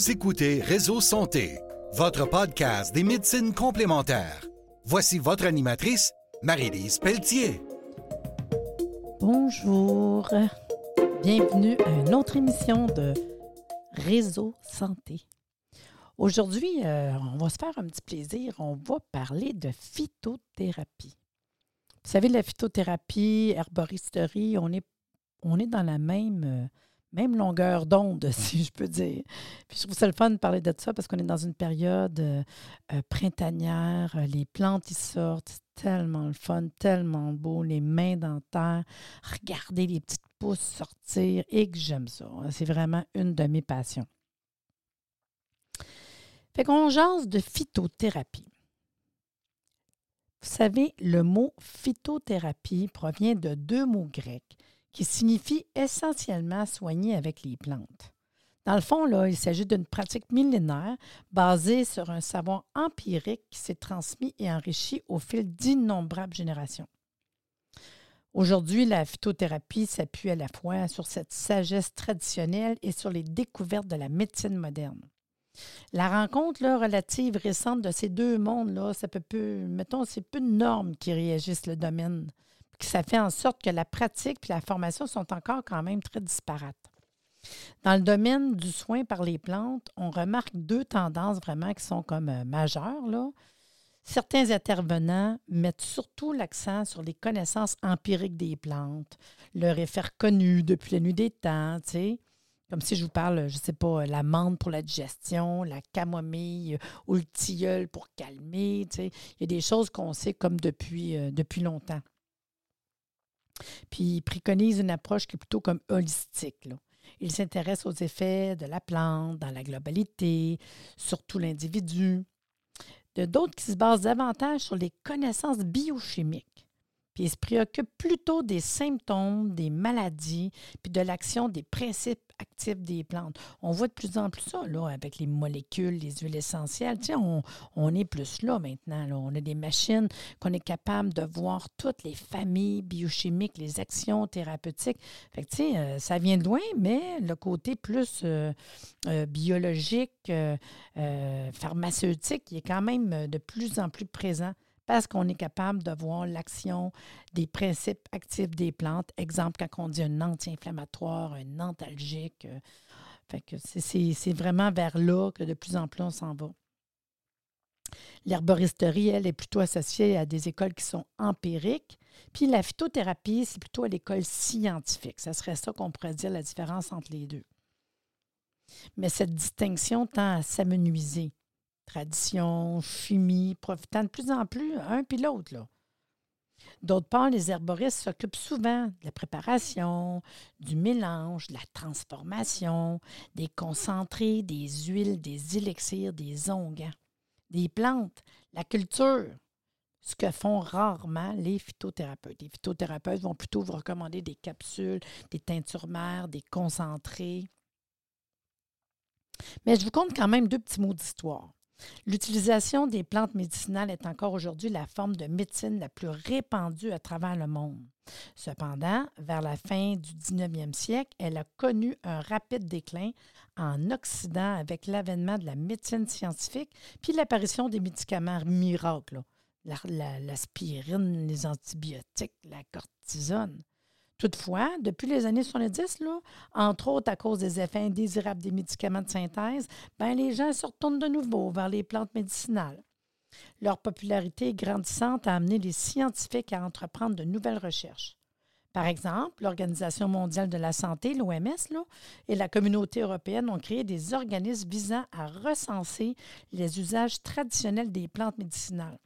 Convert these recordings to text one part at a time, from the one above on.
Vous écoutez Réseau Santé, votre podcast des médecines complémentaires. Voici votre animatrice, Marie-Lise Pelletier. Bonjour. Bienvenue à une autre émission de Réseau Santé. Aujourd'hui, euh, on va se faire un petit plaisir. On va parler de phytothérapie. Vous savez, la phytothérapie, herboristerie, on est, on est dans la même, euh, même longueur d'onde, si je peux dire. Puis je trouve ça le fun de parler de ça parce qu'on est dans une période euh, euh, printanière. Les plantes, ils sortent. Tellement le fun, tellement beau. Les mains dans terre. Regardez les petites pousses sortir et que j'aime ça. C'est vraiment une de mes passions. Fait de phytothérapie. Vous savez, le mot phytothérapie provient de deux mots grecs qui signifient essentiellement soigner avec les plantes. Dans le fond, là, il s'agit d'une pratique millénaire basée sur un savoir empirique qui s'est transmis et enrichi au fil d'innombrables générations. Aujourd'hui, la phytothérapie s'appuie à la fois sur cette sagesse traditionnelle et sur les découvertes de la médecine moderne. La rencontre là, relative récente de ces deux mondes-là, ça peut peu, mettons, c'est peu de normes qui réagissent le domaine. Ça fait en sorte que la pratique et la formation sont encore quand même très disparates. Dans le domaine du soin par les plantes, on remarque deux tendances vraiment qui sont comme euh, majeures. Certains intervenants mettent surtout l'accent sur les connaissances empiriques des plantes, leur effet reconnu depuis la nuit des temps, tu sais, comme si je vous parle, je ne sais pas, la menthe pour la digestion, la camomille ou le tilleul pour calmer. Il y a des choses qu'on sait comme depuis, euh, depuis longtemps. Puis ils préconisent une approche qui est plutôt comme holistique. Là. Ils s'intéressent aux effets de la plante dans la globalité, surtout l'individu. De d'autres qui se basent davantage sur les connaissances biochimiques puis ils se préoccupent plutôt des symptômes, des maladies, puis de l'action des principes actifs des plantes. On voit de plus en plus ça, là, avec les molécules, les huiles essentielles. Tu sais, on, on est plus là maintenant. Là. On a des machines qu'on est capable de voir toutes les familles biochimiques, les actions thérapeutiques. Fait que, tu sais, euh, ça vient de loin, mais le côté plus euh, euh, biologique, pharmaceutique, il est quand même de plus en plus présent parce qu'on est capable de voir l'action des principes actifs des plantes. Exemple, quand on dit un anti-inflammatoire, un antalgique. Euh, c'est vraiment vers là que de plus en plus on s'en va. L'herboristerie, elle, est plutôt associée à des écoles qui sont empiriques. Puis la phytothérapie, c'est plutôt à l'école scientifique. Ça serait ça qu'on pourrait dire la différence entre les deux. Mais cette distinction tend à s'amenuiser tradition, chimie, profitant de plus en plus un puis l'autre. D'autre part, les herboristes s'occupent souvent de la préparation, du mélange, de la transformation, des concentrés, des huiles, des élixirs, des onguents, des plantes, la culture, ce que font rarement les phytothérapeutes. Les phytothérapeutes vont plutôt vous recommander des capsules, des teintures mères, des concentrés. Mais je vous compte quand même deux petits mots d'histoire. L'utilisation des plantes médicinales est encore aujourd'hui la forme de médecine la plus répandue à travers le monde. Cependant, vers la fin du 19e siècle, elle a connu un rapide déclin en Occident avec l'avènement de la médecine scientifique puis l'apparition des médicaments miracles, l'aspirine, les antibiotiques, la cortisone. Toutefois, depuis les années 70, là, entre autres à cause des effets indésirables des médicaments de synthèse, ben, les gens se retournent de nouveau vers les plantes médicinales. Leur popularité grandissante a amené les scientifiques à entreprendre de nouvelles recherches. Par exemple, l'Organisation mondiale de la santé, l'OMS, et la communauté européenne ont créé des organismes visant à recenser les usages traditionnels des plantes médicinales,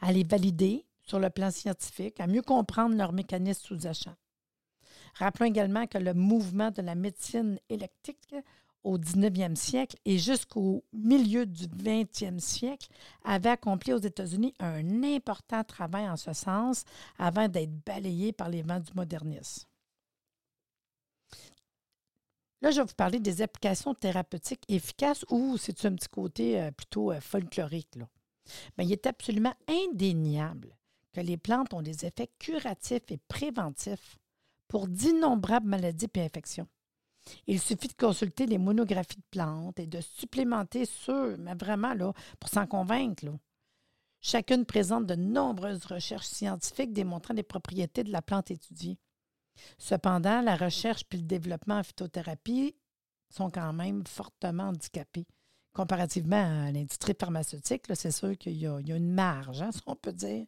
à les valider sur le plan scientifique, à mieux comprendre leurs mécanismes sous-jacents. Rappelons également que le mouvement de la médecine électrique au 19e siècle et jusqu'au milieu du 20e siècle avait accompli aux États-Unis un important travail en ce sens avant d'être balayé par les vents du modernisme. Là, je vais vous parler des applications thérapeutiques efficaces ou c'est un petit côté euh, plutôt euh, folklorique. Là. Ben, il est absolument indéniable que les plantes ont des effets curatifs et préventifs pour d'innombrables maladies et infections. Il suffit de consulter les monographies de plantes et de supplémenter sur, mais vraiment là, pour s'en convaincre. Chacune présente de nombreuses recherches scientifiques démontrant les propriétés de la plante étudiée. Cependant, la recherche puis le développement en phytothérapie sont quand même fortement handicapés. Comparativement à l'industrie pharmaceutique, c'est sûr qu'il y, a une marge, hein, si on peut dire.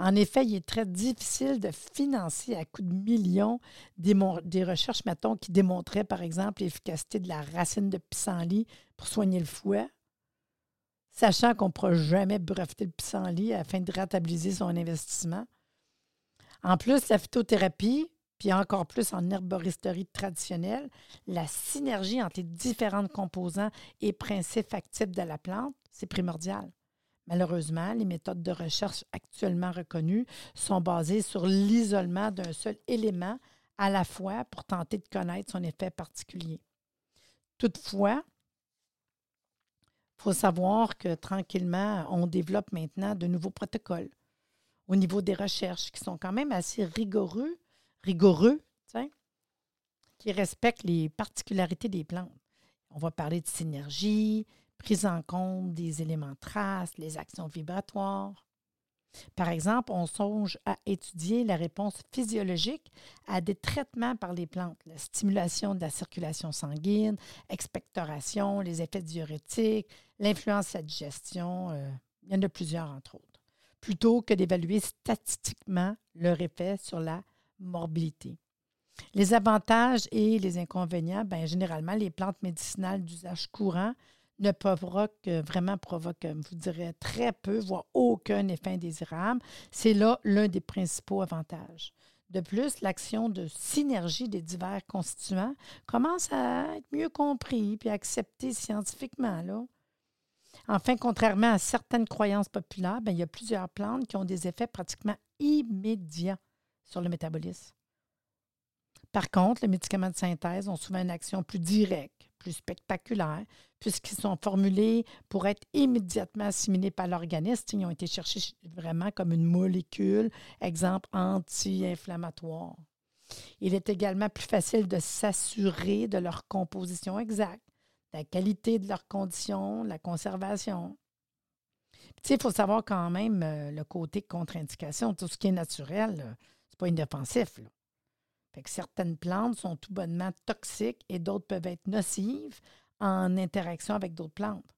En effet, il est très difficile de financer à coût de millions des, des recherches, mettons, qui démontraient, par exemple, l'efficacité de la racine de pissenlit pour soigner le fouet, sachant qu'on ne pourra jamais breveter le pissenlit afin de rentabiliser son investissement. En plus, la phytothérapie, puis encore plus en herboristerie traditionnelle, la synergie entre les différentes composants et principes actifs de la plante, c'est primordial. Malheureusement, les méthodes de recherche actuellement reconnues sont basées sur l'isolement d'un seul élément à la fois pour tenter de connaître son effet particulier. Toutefois, il faut savoir que tranquillement, on développe maintenant de nouveaux protocoles au niveau des recherches qui sont quand même assez rigoureux rigoureux, qui respecte les particularités des plantes. On va parler de synergie, prise en compte des éléments traces, les actions vibratoires. Par exemple, on songe à étudier la réponse physiologique à des traitements par les plantes, la stimulation de la circulation sanguine, expectoration, les effets diurétiques, l'influence de la digestion, euh, il y en a plusieurs entre autres, plutôt que d'évaluer statistiquement leur effet sur la morbidité. Les avantages et les inconvénients, bien, généralement, les plantes médicinales d'usage courant ne provoquent vraiment provoquent, je vous dirais, très peu, voire aucun effet indésirable. C'est là l'un des principaux avantages. De plus, l'action de synergie des divers constituants commence à être mieux compris et accepté scientifiquement. Enfin, contrairement à certaines croyances populaires, bien, il y a plusieurs plantes qui ont des effets pratiquement immédiats sur le métabolisme. Par contre, les médicaments de synthèse ont souvent une action plus directe, plus spectaculaire, puisqu'ils sont formulés pour être immédiatement assimilés par l'organisme. Ils ont été cherchés vraiment comme une molécule, exemple anti-inflammatoire. Il est également plus facile de s'assurer de leur composition exacte, de la qualité de leurs conditions, la conservation. il faut savoir quand même euh, le côté contre-indication, tout ce qui est naturel pas inoffensif. Là. Certaines plantes sont tout bonnement toxiques et d'autres peuvent être nocives en interaction avec d'autres plantes.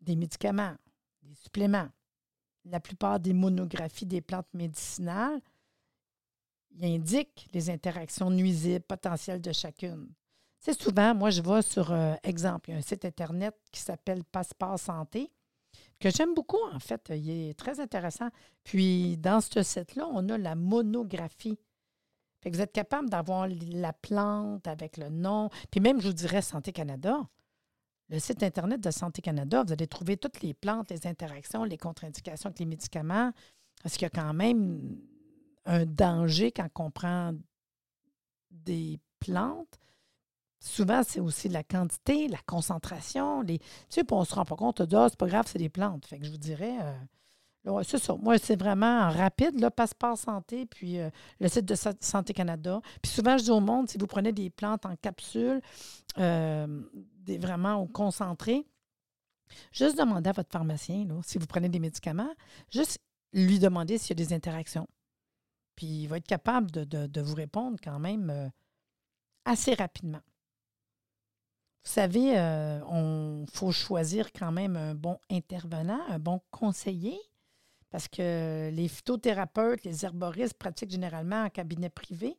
Des médicaments, des suppléments. La plupart des monographies des plantes médicinales indiquent les interactions nuisibles potentielles de chacune. C'est souvent, moi, je vais sur, euh, exemple, il y a un site Internet qui s'appelle Passeport Santé que j'aime beaucoup, en fait. Il est très intéressant. Puis, dans ce site-là, on a la monographie. Fait que vous êtes capable d'avoir la plante avec le nom. Puis même, je vous dirais, Santé Canada. Le site Internet de Santé Canada, vous allez trouver toutes les plantes, les interactions, les contre-indications avec les médicaments. Parce qu'il y a quand même un danger quand on prend des plantes Souvent, c'est aussi la quantité, la concentration. Les, tu sais, on ne se rend pas compte, ah, c'est pas grave, c'est des plantes. Fait que je vous dirais, euh, c'est ça. Moi, c'est vraiment rapide, là, Passeport Santé, puis euh, le site de Santé Canada. Puis souvent, je dis au monde, si vous prenez des plantes en capsule, euh, des, vraiment au concentré, juste demander à votre pharmacien, si vous prenez des médicaments, juste lui demander s'il y a des interactions. Puis il va être capable de vous répondre quand même assez rapidement. Vous savez, il euh, faut choisir quand même un bon intervenant, un bon conseiller, parce que les phytothérapeutes, les herboristes pratiquent généralement en cabinet privé,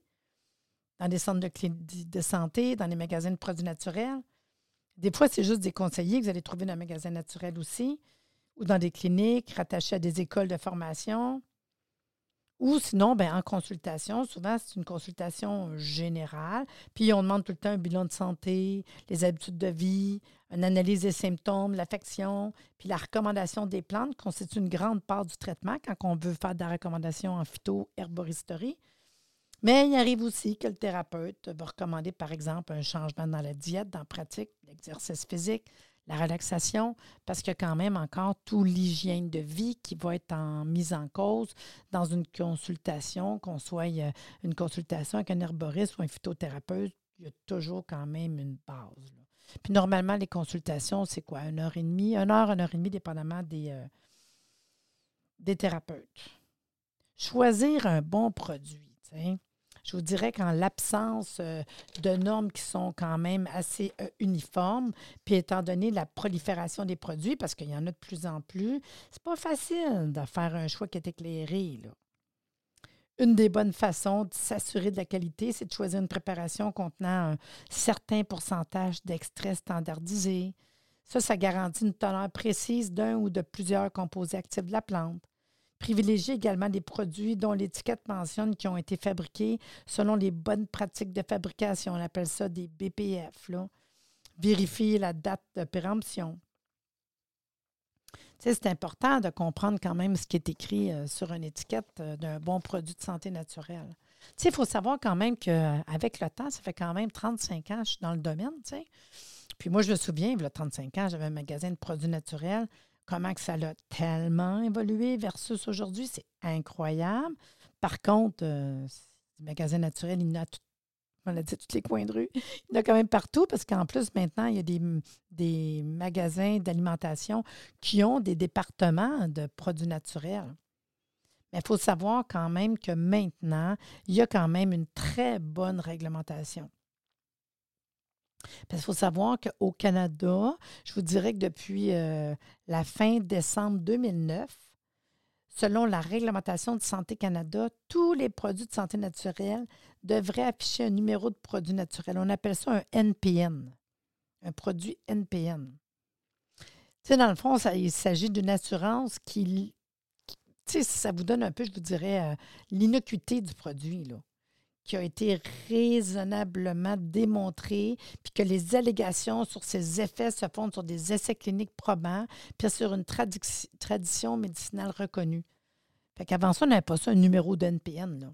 dans des centres de, santé, dans les magasins de produits naturels. Des fois, c'est juste des conseillers que vous allez trouver dans un magasin naturel aussi, ou dans des cliniques rattachées à des écoles de formation. Ou sinon, ben, en consultation, souvent c'est une consultation générale, puis on demande tout le temps un bilan de santé, les habitudes de vie, une analyse des symptômes, l'affection, puis la recommandation des plantes constitue une grande part du traitement quand on veut faire des recommandations en phyto-herboristerie. Mais il arrive aussi que le thérapeute va recommander, par exemple, un changement dans la diète, dans la pratique, l'exercice physique, la relaxation, parce qu'il y a quand même encore tout l'hygiène de vie qui va être en mise en cause dans une consultation, qu'on soit euh, une consultation avec un herboriste ou un phytothérapeute, il y a toujours quand même une base. Puis normalement, les consultations, c'est quoi? Une heure et demie, une heure, une heure et demie, dépendamment des, euh, des thérapeutes. Choisir un bon produit. Je vous dirais qu'en l'absence euh, de normes qui sont quand même assez euh, uniformes, puis étant donné la prolifération des produits, parce qu'il y en a de plus en plus, c'est pas facile de faire un choix qui est éclairé. Une des bonnes façons de s'assurer de la qualité, c'est de choisir une préparation contenant un certain pourcentage d'extraits standardisés. Ça, ça garantit une teneur précise d'un ou de plusieurs composés actifs de la plante. Privilégier également des produits dont l'étiquette mentionne qui ont été fabriqués selon les bonnes pratiques de fabrication. On appelle ça des BPF. Là. Vérifier la date de péremption c'est important de comprendre quand même ce qui est écrit euh, sur une étiquette euh, d'un bon produit de santé naturelle. Il faut savoir quand même qu'avec le temps, ça fait quand même 35 ans que je suis dans le domaine. Puis moi, je me souviens, il y a 35 ans, j'avais un magasin de produits naturels. Comment que ça a tellement évolué versus aujourd'hui, c'est incroyable. Par contre, euh, le magasin naturel, il y a tout on l'a dit, tous les coins de rue. Il y en a quand même partout parce qu'en plus, maintenant, il y a des, des magasins d'alimentation qui ont des départements de produits naturels. Mais il faut savoir quand même que maintenant, il y a quand même une très bonne réglementation. Parce qu'il faut savoir qu'au Canada, je vous dirais que depuis euh, la fin décembre 2009, Selon la réglementation de Santé Canada, tous les produits de santé naturelle devraient afficher un numéro de produit naturel. On appelle ça un NPN, un produit NPN. Tu sais, dans le fond, il s'agit d'une assurance qui, tu sais, ça vous donne un peu, je vous dirais, euh, l'innocuité du produit. Là qui a été raisonnablement démontré, puis que les allégations sur ces effets se fondent sur des essais cliniques probants, puis sur une tradition médicinale reconnue. Fait qu'avant ça, on n'avait pas ça, un numéro de NPN.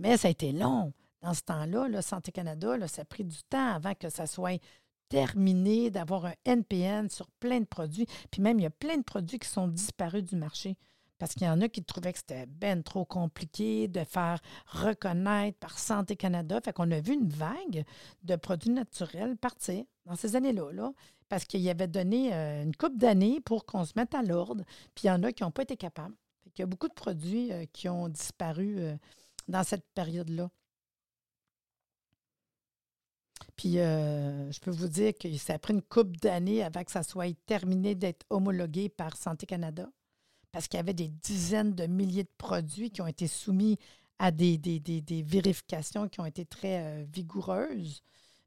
Mais ça a été long. Dans ce temps-là, Santé Canada, ça a pris du temps avant que ça soit terminé d'avoir un NPN sur plein de produits. Puis même, il y a plein de produits qui sont disparus du marché. Parce qu'il y en a qui trouvaient que c'était ben trop compliqué de faire reconnaître par Santé Canada. Fait qu'on a vu une vague de produits naturels partir dans ces années-là, là, parce qu'il y avait donné euh, une coupe d'années pour qu'on se mette à l'ordre. Puis il y en a qui n'ont pas été capables. Fait il y a beaucoup de produits euh, qui ont disparu euh, dans cette période-là. Puis je peux vous dire que ça a pris une coupe d'années avant que ça soit terminé d'être homologué par Santé Canada parce qu'il y avait des dizaines de milliers de produits qui ont été soumis à des, des, vérifications qui ont été très euh, vigoureuses.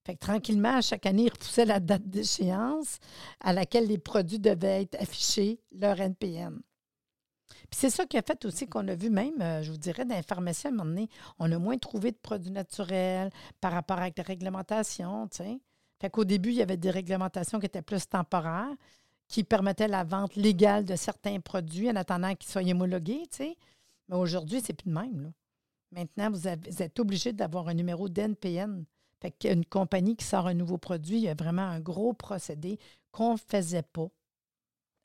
Fait que tranquillement, chaque année, ils repoussaient la date d'échéance à laquelle les produits devaient être affichés, leur NPN. Puis c'est ça qui a fait aussi qu'on a vu même, euh, je vous dirais, dans les pharmacies, à un moment donné, on a moins trouvé de produits naturels par rapport avec les réglementations, tu. Fait qu'au début, il y avait des réglementations qui étaient plus temporaires qui permettait la vente légale de certains produits en attendant qu'ils soient homologués. Mais aujourd'hui, c'est plus de même. Maintenant, vous, êtes obligé d'avoir un numéro d'NPN. Fait qu'une compagnie qui sort un nouveau produit, il y a vraiment un gros procédé qu'on ne faisait pas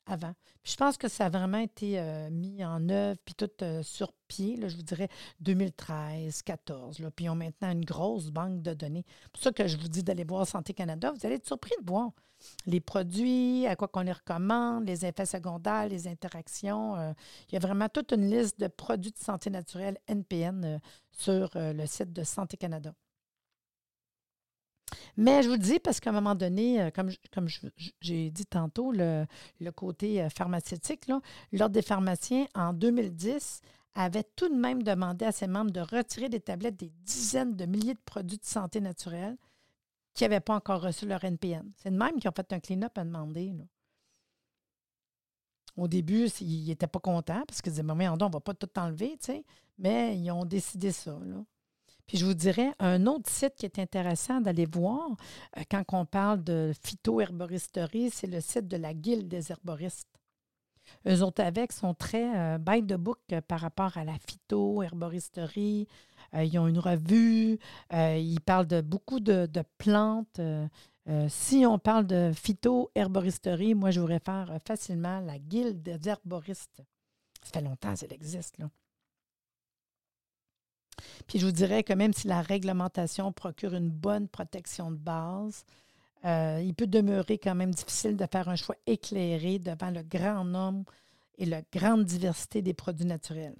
avant. je pense que ça a vraiment été euh, mis en œuvre, puis tout euh, sur pied, je vous dirais 2013, 14. Là, puis ils ont maintenant une grosse banque de données. C'est pour ça que je vous dis d'aller voir Santé Canada. Vous allez être surpris de voir les produits, à quoi qu'on les recommande, les effets secondaires, les interactions. Euh, il y a vraiment toute une liste de produits de santé naturelle NPN sur le site de Santé Canada. Mais je vous le dis parce qu'à un moment donné, euh, comme, comme j'ai dit tantôt, le, côté euh, pharmaceutique, l'Ordre des pharmaciens, en 2010, avait tout de même demandé à ses membres de retirer des tablettes des dizaines de milliers de produits de santé naturelle qui n'avaient pas encore reçu leur NPN. C'est de même qui ont fait un clean-up à demander. Au début, ils n'étaient pas contents parce qu'ils disaient, mais on ne va pas tout enlever, mais ils ont décidé ça. Là. Puis je vous dirais, un autre site qui est intéressant d'aller voir euh, quand on parle de phytoherboristerie, c'est le site de la Guilde des herboristes. Eux autres avec sont très euh, de book euh, par rapport à la phytoherboristerie. ils ont une revue, ils parlent de beaucoup de, plantes. si on parle de phytoherboristerie, moi, je vous réfère facilement la Guilde des herboristes. Ça fait longtemps qu'elle existe, là. Puis je vous dirais que même si la réglementation procure une bonne protection de base, euh, il peut demeurer quand même difficile de faire un choix éclairé devant le grand nombre et la grande diversité des produits naturels.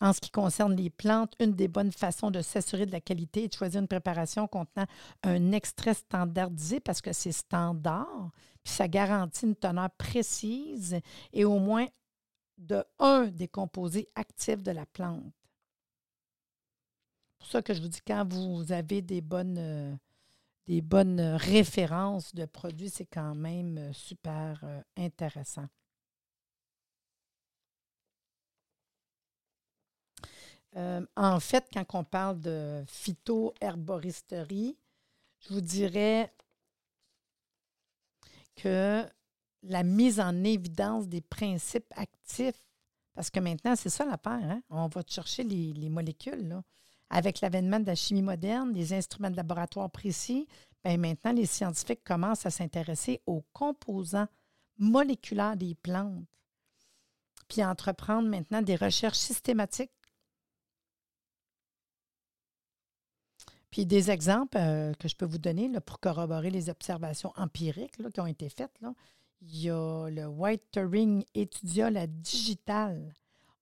En ce qui concerne les plantes, une des bonnes façons de s'assurer de la qualité est de choisir une préparation contenant un extrait standardisé parce que c'est standard, puis ça garantit une teneur précise et au moins de un des composés actifs de la plante. Pour ça que je vous dis, quand vous avez des bonnes, euh, des bonnes références de produits, c'est quand même euh, super euh, intéressant. en fait, quand on parle de phytoherboristerie, je vous dirais que la mise en évidence des principes actifs, parce que maintenant, c'est ça la hein? on va chercher les, molécules. Avec l'avènement de la chimie moderne, des instruments de laboratoire précis, bien maintenant, les scientifiques commencent à s'intéresser aux composants moléculaires des plantes, puis à entreprendre maintenant des recherches systématiques. Puis des exemples euh, que je peux vous donner là, pour corroborer les observations empiriques qui ont été faites. Là. Il y a le White Ring étudia la digitale.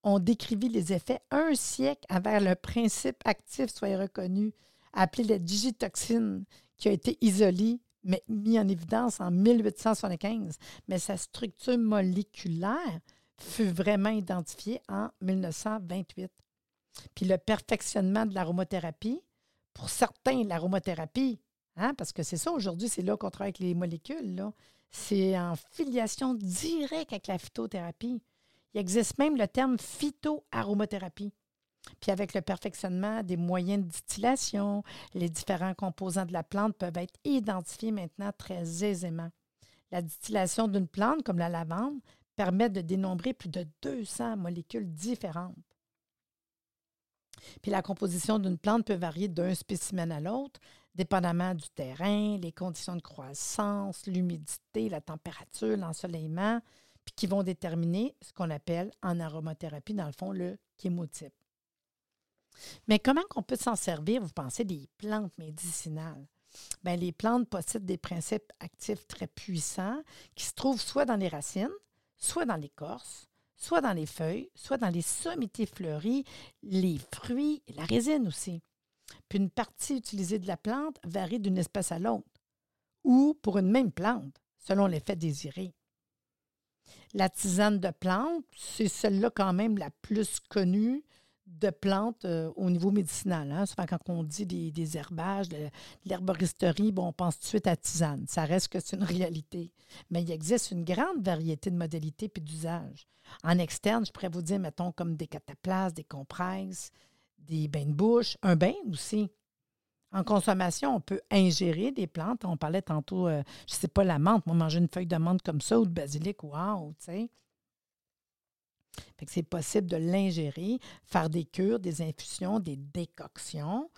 On décrivit les effets un siècle avant le principe actif soit reconnu, appelé la digitoxine, qui a été isolé, mais mis en évidence en 1875. Mais sa structure moléculaire fut vraiment identifiée en 1928. Puis le perfectionnement de l'aromothérapie, pour certains, l'aromothérapie, hein, parce que c'est ça aujourd'hui, c'est là qu'on travaille avec les molécules, c'est en filiation directe avec la phytothérapie. Il existe même le terme phytoaromothérapie. Puis avec le perfectionnement des moyens de distillation, les différents composants de la plante peuvent être identifiés maintenant très aisément. La distillation d'une plante comme la lavande permet de dénombrer plus de 200 molécules différentes. Puis la composition d'une plante peut varier d'un spécimen à l'autre, dépendamment du terrain, les conditions de croissance, l'humidité, la température, l'ensoleillement, puis qui vont déterminer ce qu'on appelle en aromathérapie, dans le fond, le chémotype. Mais comment qu'on peut s'en servir, vous pensez, des plantes médicinales? Bien, les plantes possèdent des principes actifs très puissants qui se trouvent soit dans les racines, soit dans l'écorce, soit dans les feuilles, soit dans les sommités fleuries, les fruits et la résine aussi. Puis une partie utilisée de la plante varie d'une espèce à l'autre, ou pour une même plante, selon l'effet désiré. La tisane de plante, c'est celle-là quand même la plus connue de plantes euh, au niveau médicinal. Hein. Quand on dit des, herbages, de, l'herboristerie, bon, on pense tout de suite à tisane. Ça reste que c'est une réalité. Mais il existe une grande variété de modalités et d'usages. En externe, je pourrais vous dire, mettons, comme des cataplasmes, des compresses, des bains de bouche, un bain aussi. En consommation, on peut ingérer des plantes. On parlait tantôt, euh, je ne sais pas, la menthe. Moi, manger une feuille de menthe comme ça ou de basilic, wow, tu sais. c'est possible de l'ingérer, faire des cures, des infusions, des décoctions,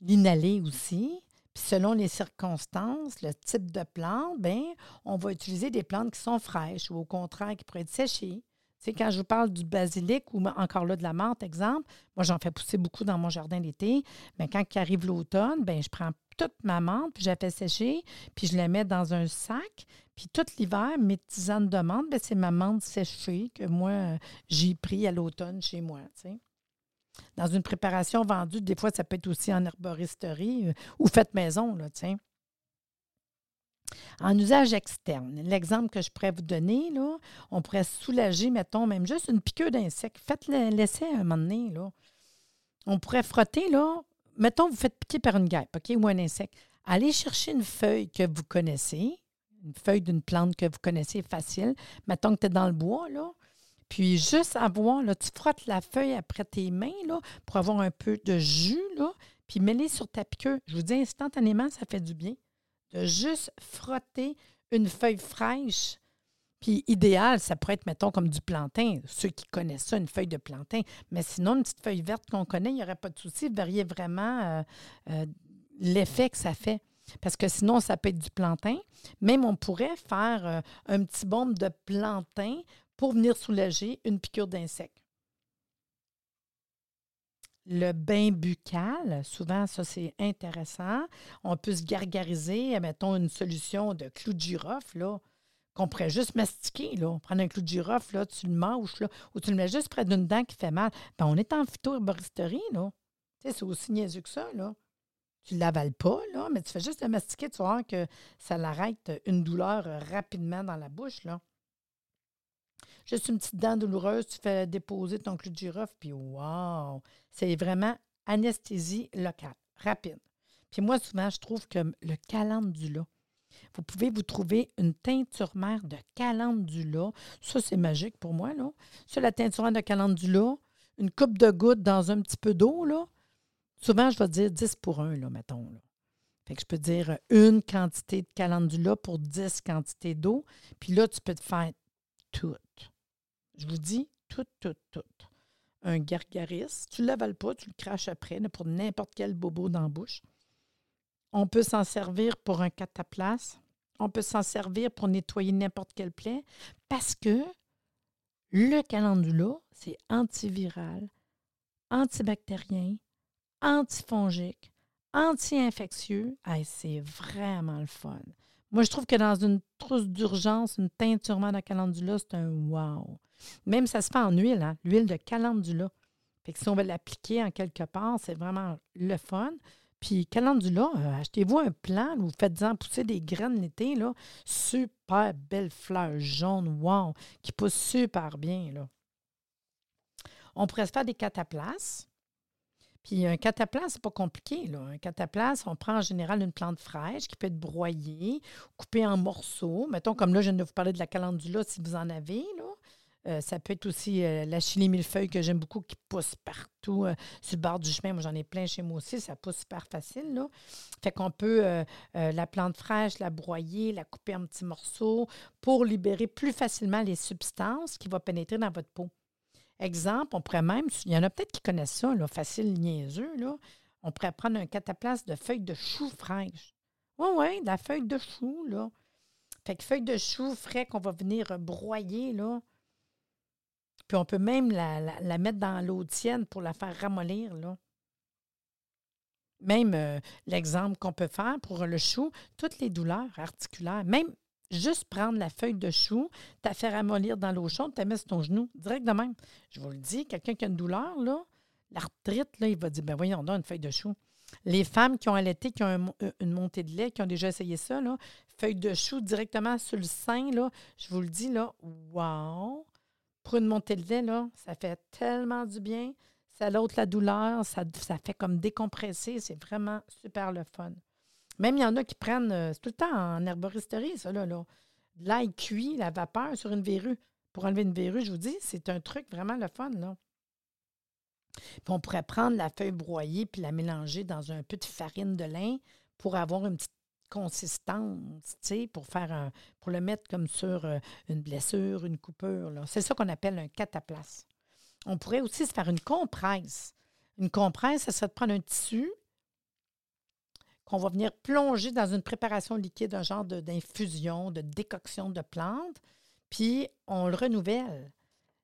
l'inhaler aussi. Puis selon les circonstances, le type de plante, bien, on va utiliser des plantes qui sont fraîches ou au contraire qui pourraient être séchées sais, quand je vous parle du basilic ou encore là de la menthe, exemple, moi j'en fais pousser beaucoup dans mon jardin l'été, mais quand arrive l'automne, ben je prends toute ma menthe, puis je la fais sécher, puis je la mets dans un sac, puis tout l'hiver, mes tisanes de menthe, ben, c'est ma menthe séchée que moi j'ai pris à l'automne chez moi, Dans une préparation vendue, des fois, ça peut être aussi en herboristerie euh, ou faite maison, là, tu en usage externe, l'exemple que je pourrais vous donner, là, on pourrait soulager, mettons, même juste une piqûre d'insecte. Faites-le laisser un moment donné. Là. On pourrait frotter, là, mettons, vous faites piquer par une guêpe, OK, ou un insecte. Allez chercher une feuille que vous connaissez, une feuille d'une plante que vous connaissez facile. Mettons que tu es dans le bois, là. Puis juste avoir, là, tu frottes la feuille après tes mains, là, pour avoir un peu de jus, puis mets sur ta piqûre. Je vous dis instantanément, ça fait du bien de juste frotter une feuille fraîche. Puis idéal, ça pourrait être, mettons, comme du plantain. Ceux qui connaissent ça, une feuille de plantain. Mais sinon, une petite feuille verte qu'on connaît, il n'y aurait pas de souci. Verriez vraiment euh, euh, l'effet que ça fait. Parce que sinon, ça peut être du plantain. Même on pourrait faire euh, un petit bombe de plantain pour venir soulager une piqûre d'insecte. Le bain buccal, souvent, ça, c'est intéressant. On peut se gargariser, mettons, une solution de clou de girofle, là, qu'on pourrait juste mastiquer, là. Prendre un clou de girofle, là, tu le mâches, ou tu le mets juste près d'une dent qui fait mal. Ben, on est en phytoherboristerie, là. C'est aussi niaiseux que ça. Tu ne l'avales pas, mais tu fais juste le mastiquer, tu vas que ça l'arrête une douleur rapidement dans la bouche. Juste une petite dent douloureuse, tu fais déposer ton clou de girofle, puis wow! C'est vraiment anesthésie locale, rapide. Puis moi, souvent, je trouve que le calendula, vous pouvez vous trouver une teinture mère de calendula. Ça, c'est magique pour moi, là. Ça, la teinture mère de calendula, une coupe de gouttes dans un petit peu d'eau, là. Souvent, je vais dire 10 pour 1, là, mettons. Là. Fait que je peux dire une quantité de calendula pour 10 quantités d'eau. Puis là, tu peux te faire tout. Je vous dis tout, tout, tout. Un gargaris, tu ne l'avales pas, tu le craches après pour n'importe quel bobo dans la bouche. On peut s'en servir pour un cataplasme. On peut s'en servir pour nettoyer n'importe quelle plaie parce que le calendula, c'est antiviral, antibactérien, antifongique, anti-infectieux. c'est vraiment le fun. Moi, je trouve que dans une trousse d'urgence, une teinturement de calendula, c'est un wow. Même ça se fait en huile, hein? l'huile de calendula. Si on veut l'appliquer en quelque part, c'est vraiment le fun. Puis calendula, euh, achetez-vous un plant, vous faites-en pousser des graines l'été, là. Super belles fleurs jaunes, wow, qui poussent super bien, là. On pourrait se faire des cataplasmes. Puis un cataplasme, c'est pas compliqué. Là. Un cataplasme, on prend en général une plante fraîche qui peut être broyée, coupée en morceaux. Mettons, comme là, je viens de vous parler de la calendula, si vous en avez. Euh, ça peut être aussi euh, la chili millefeuille que j'aime beaucoup qui pousse partout euh, sur le bord du chemin. Moi, j'en ai plein chez moi aussi. Ça pousse super facile. Fait qu'on peut la plante fraîche, la broyer, la couper en petits morceaux pour libérer plus facilement les substances qui vont pénétrer dans votre peau. Exemple, on pourrait même, il y en a peut-être qui connaissent ça, là, facile, niaiseux, là. On pourrait prendre un cataplasme de feuilles de chou fraîches. Oui, oui, la feuille de chou, là. Fait que feuille de chou frais qu'on va venir broyer, là. Puis on peut même la, mettre dans l'eau tienne pour la faire ramollir, là. Même euh, l'exemple qu'on peut faire pour le chou, toutes les douleurs articulaires, même juste prendre la feuille de chou, t'as fait ramollir dans l'eau chaude, t'as mis sur ton genou, direct de même. Je vous le dis, quelqu'un qui a une douleur, là, l'arthrite, là, il va dire, ben voyons, on a une feuille de chou. Les femmes qui ont allaité, qui ont euh, une montée de lait, qui ont déjà essayé ça, là, feuille de chou directement sur le sein, là, je vous le dis, là, wow! Pour une montée de lait, ça fait tellement du bien. Ça l'autre la douleur, ça, ça fait comme décompresser. C'est vraiment super le fun. Même il y en a qui prennent, euh, c'est tout le temps en herboristerie, ça, là. là. L'ail cuit, la vapeur sur une verrue. Pour enlever une verrue, je vous dis, c'est un truc vraiment le fun, là. Puis on pourrait prendre la feuille broyée puis la mélanger dans un peu de farine de lin pour avoir une petite consistance, pour faire un, pour le mettre comme sur euh, une blessure, une coupure. C'est ça qu'on appelle un cataplasme. On pourrait aussi se faire une compresse. Une compresse, ça serait de prendre un tissu, qu'on va venir plonger dans une préparation liquide, un genre d'infusion, de, décoction de plantes, puis on le renouvelle.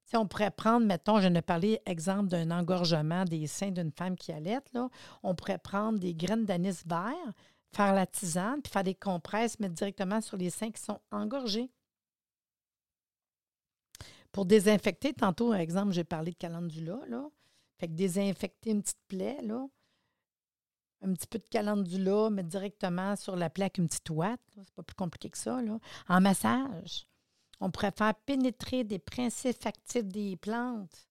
Si on pourrait prendre, mettons, je ne parlais, exemple d'un engorgement des seins d'une femme qui allait, là, on pourrait prendre des graines d'anis vert, faire la tisane, puis faire des compresses, mettre directement sur les seins qui sont engorgés. Pour désinfecter, tantôt, par exemple, j'ai parlé de calendula, là. Fait que désinfecter une petite plaie, un petit peu de calendula, mettre directement sur la plaque une petite ouate. C'est pas plus compliqué que ça. En massage, on pourrait faire pénétrer des principes actifs des plantes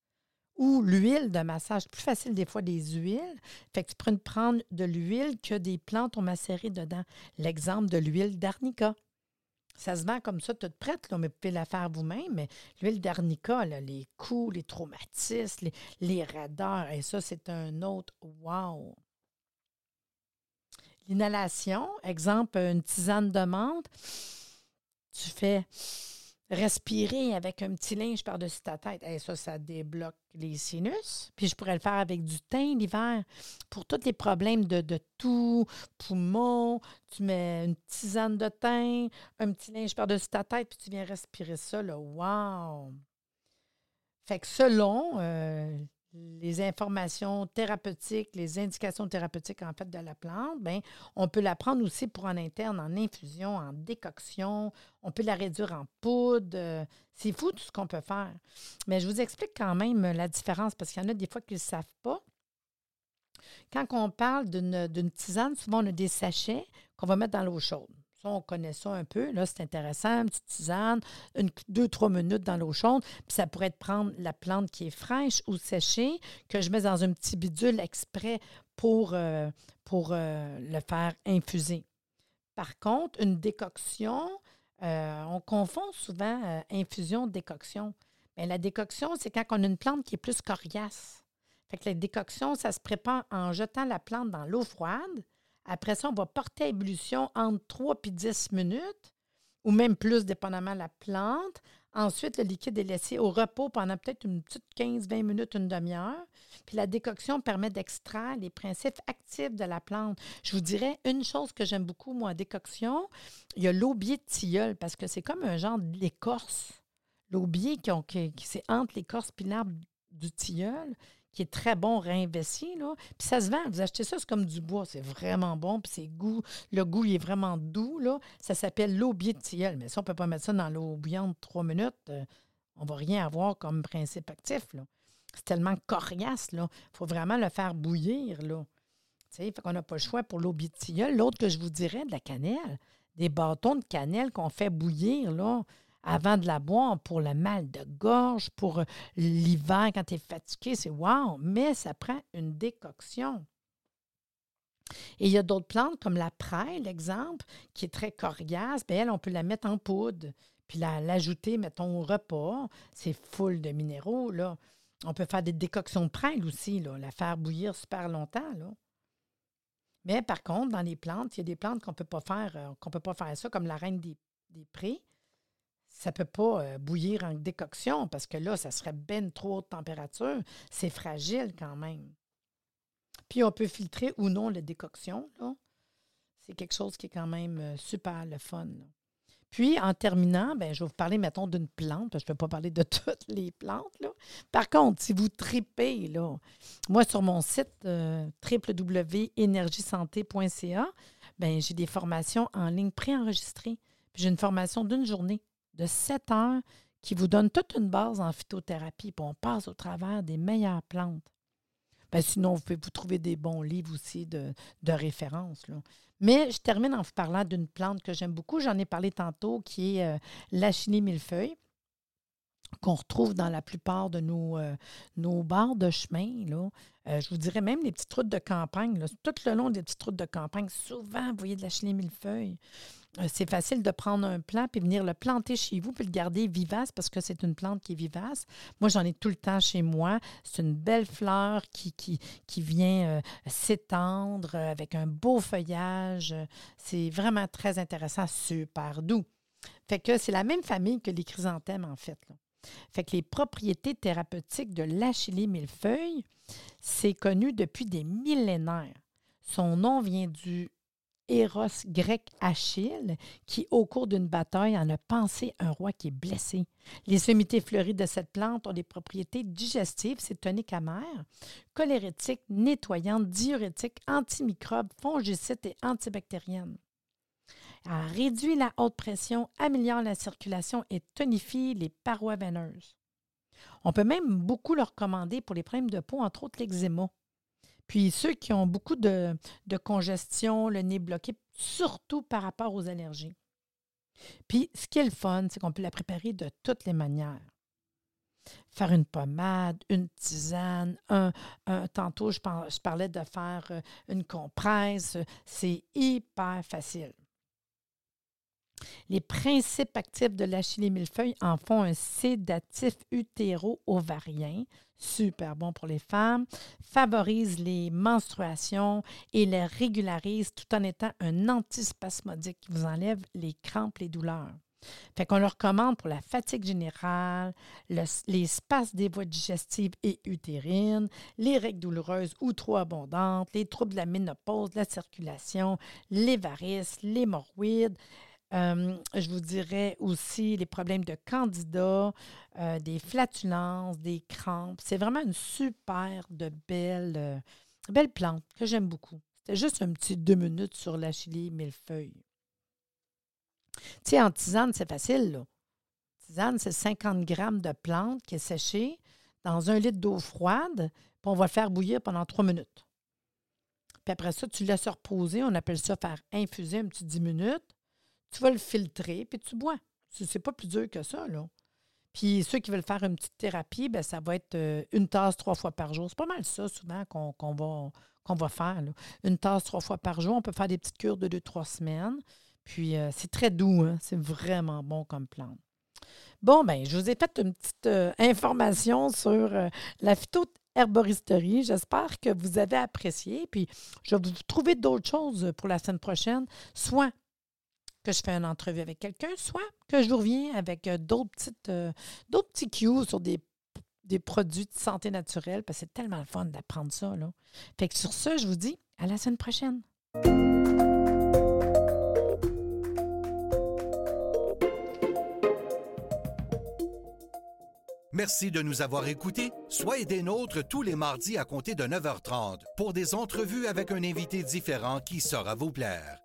ou l'huile de massage. Plus facile des fois des huiles. Fait que tu peux prendre de l'huile que des plantes ont macéré dedans. L'exemple de l'huile d'arnica. Ça se vend comme ça, toute prête, là, mais vous pouvez la faire vous-même. Mais l'huile d'arnica, les coups, les traumatismes, les, les raideurs, et ça, c'est un autre wow. L'inhalation, exemple, une tisane de menthe, tu fais respirer avec un petit linge par-dessus ta tête. Ça, ça débloque les sinus. Puis je pourrais le faire avec du thym l'hiver. Pour tous les problèmes de, de tout, poumon, tu mets une tisane de thym, un petit linge par-dessus ta tête, puis tu viens respirer ça. Là. Wow! Fait que selon euh, les informations thérapeutiques, les indications thérapeutiques en fait de la plante, bien, on peut la prendre aussi pour en interne, en infusion, en décoction. On peut la réduire en poudre. C'est fou tout ce qu'on peut faire. Mais je vous explique quand même la différence parce qu'il y en a des fois qui ne savent pas. Quand on parle d'une tisane, souvent on a des sachets qu'on va mettre dans l'eau chaude on connaît ça un peu. Là, c'est intéressant. Une petite tisane, deux, trois minutes dans l'eau chaude. Puis ça pourrait être prendre la plante qui est fraîche ou séchée, que je mets dans un petit bidule exprès pour, euh, euh, le faire infuser. Par contre, une décoction, euh, on confond souvent infusion-décoction. Mais la décoction, c'est quand on a une plante qui est plus coriace. Fait que la décoction, ça se prépare en jetant la plante dans l'eau froide après ça, on va porter à ébullition entre 3 et 10 minutes, ou même plus, dépendamment de la plante. Ensuite, le liquide est laissé au repos pendant peut-être une petite 15-20 minutes, une demi-heure. Puis la décoction permet d'extraire les principes actifs de la plante. Je vous dirais une chose que j'aime beaucoup, moi, en décoction, il y a l'aubier de tilleul, parce que c'est comme un genre d'écorce. L'aubier, qui, qui, qui entre l'écorce et l'arbre du tilleul qui est très bon réinvesti. Là. Puis ça se vend. Vous achetez ça, c'est comme du bois. C'est vraiment bon. Puis c'est goût. Le goût, il est vraiment doux. Là. Ça s'appelle l'eau de tilleul. Mais si on ne peut pas mettre ça dans l'eau bouillante trois minutes, euh, on ne va rien avoir comme principe actif. Là. C'est tellement coriace. Il faut vraiment le faire bouillir. Là. Fait qu'on n'a pas le choix pour l'eau de tilleul. L'autre que je vous dirais, de la cannelle. Des bâtons de cannelle qu'on fait bouillir. là avant de la boire pour le mal de gorge, pour euh, l'hiver quand tu es fatigué, c'est wow, mais ça prend une décoction. Et il y a d'autres plantes comme la praille, l'exemple, qui est très coriace. Bien, elle, on peut la mettre en poudre, puis l'ajouter, mettons, au repas. C'est full de minéraux, là. On peut faire des décoctions de praille aussi, là, la faire bouillir super longtemps, là. Mais par contre, dans les plantes, il y a des plantes qu'on ne peut pas faire, euh, qu'on peut pas faire ça, comme la reine des, des prés ça ne peut pas euh, bouillir en décoction parce que là, ça serait bien trop haute température. C'est fragile quand même. Puis on peut filtrer ou non la décoction. C'est quelque chose qui est quand même euh, super le fun. Puis, en terminant, ben, je vais vous parler, mettons, d'une plante. Je ne peux pas parler de toutes les plantes. Là. Par contre, si vous tripez, là, moi, sur mon site euh, www.énergiesanté.ca, ben, j'ai des formations en ligne préenregistrées. J'ai une formation d'une journée de 7 heures qui vous donne toute une base en phytothérapie. Puis on passe au travers des meilleures plantes. Bien, sinon, vous pouvez vous trouver des bons livres aussi de, référence. Mais je termine en vous parlant d'une plante que j'aime beaucoup. J'en ai parlé tantôt, qui est euh, millefeuille qu'on retrouve dans la plupart de nos, euh, barres de chemin. Euh, je vous dirais même les petites routes de campagne. Tout le long des petites routes de campagne, souvent, vous voyez de la chenille millefeuille. Euh, c'est facile de prendre un plant puis venir le planter chez vous puis le garder vivace parce que c'est une plante qui est vivace. Moi, j'en ai tout le temps chez moi. C'est une belle fleur qui, vient euh, s'étendre euh, avec un beau feuillage. C'est vraiment très intéressant, super doux. Fait que c'est la même famille que les chrysanthèmes, en fait. Fait que les propriétés thérapeutiques de l'achillée millefeuille, c'est connu depuis des millénaires. Son nom vient du Eros grec Achille, qui, au cours d'une bataille, en a pensé un roi qui est blessé. Les sommités fleuries de cette plante ont des propriétés digestives, c'est tonique amer, cholérétique, nettoyante, diurétique, antimicrobe, fongicide et antibactérienne. Elle réduit la haute pression, améliore la circulation et tonifie les parois veineuses. On peut même beaucoup le recommander pour les problèmes de peau, entre autres l'eczéma. Puis ceux qui ont beaucoup de, congestion, le nez bloqué, surtout par rapport aux allergies. Puis ce qui est le fun, c'est qu'on peut la préparer de toutes les manières. Faire une pommade, une tisane, un, tantôt je, parlais de faire euh, une compresse, c'est hyper facile. Les principes actifs de l'achillée millefeuille en font un sédatif utéro-ovarien, super bon pour les femmes, favorise les menstruations et les régularise tout en étant un antispasmodique qui vous enlève les crampes, les douleurs. Fait qu'on le recommande pour la fatigue générale, les spasmes des voies digestives et utérines, les règles douloureuses ou trop abondantes, les troubles de la ménopause, la circulation, les varices, l'hémorroïde, Euh, je vous dirais aussi les problèmes de candidats, euh, des flatulences, des crampes. C'est vraiment une super de belle, euh, belle plante que j'aime beaucoup. C'était juste un petit deux minutes sur la chili millefeuille. Tu sais, en tisane, c'est facile, là. Tisane, c'est 50 grammes de plante qui est séchée dans un litre d'eau froide, puis on va le faire bouillir pendant trois minutes. Puis après ça, tu laisses reposer. On appelle ça faire infuser un petit 10 minutes. Tu vas le filtrer, puis tu bois. C'est pas plus dur que ça, là. Puis ceux qui veulent faire une petite thérapie, bien, ça va être euh, une tasse trois fois par jour. C'est pas mal ça, souvent, qu'on va, faire. Une tasse trois fois par jour. On peut faire des petites cures de deux, trois semaines. Puis euh, c'est très doux, hein. c'est vraiment bon comme plante. Bon, ben, je vous ai fait une petite euh, information sur la phytoherboristerie. J'espère que vous avez apprécié. Puis je vais vous trouver d'autres choses pour la semaine prochaine. Soit que je fais une entrevue avec quelqu'un, soit que je vous reviens avec euh, euh, d'autres petits cues sur des, des, produits de santé naturelle, parce que c'est tellement le fun d'apprendre ça. Là. Fait que sur ce, je vous dis à la semaine prochaine. Merci de nous avoir écoutés. Soyez des nôtres tous les mardis à compter de 9h30 pour des entrevues avec un invité différent qui saura vous plaire.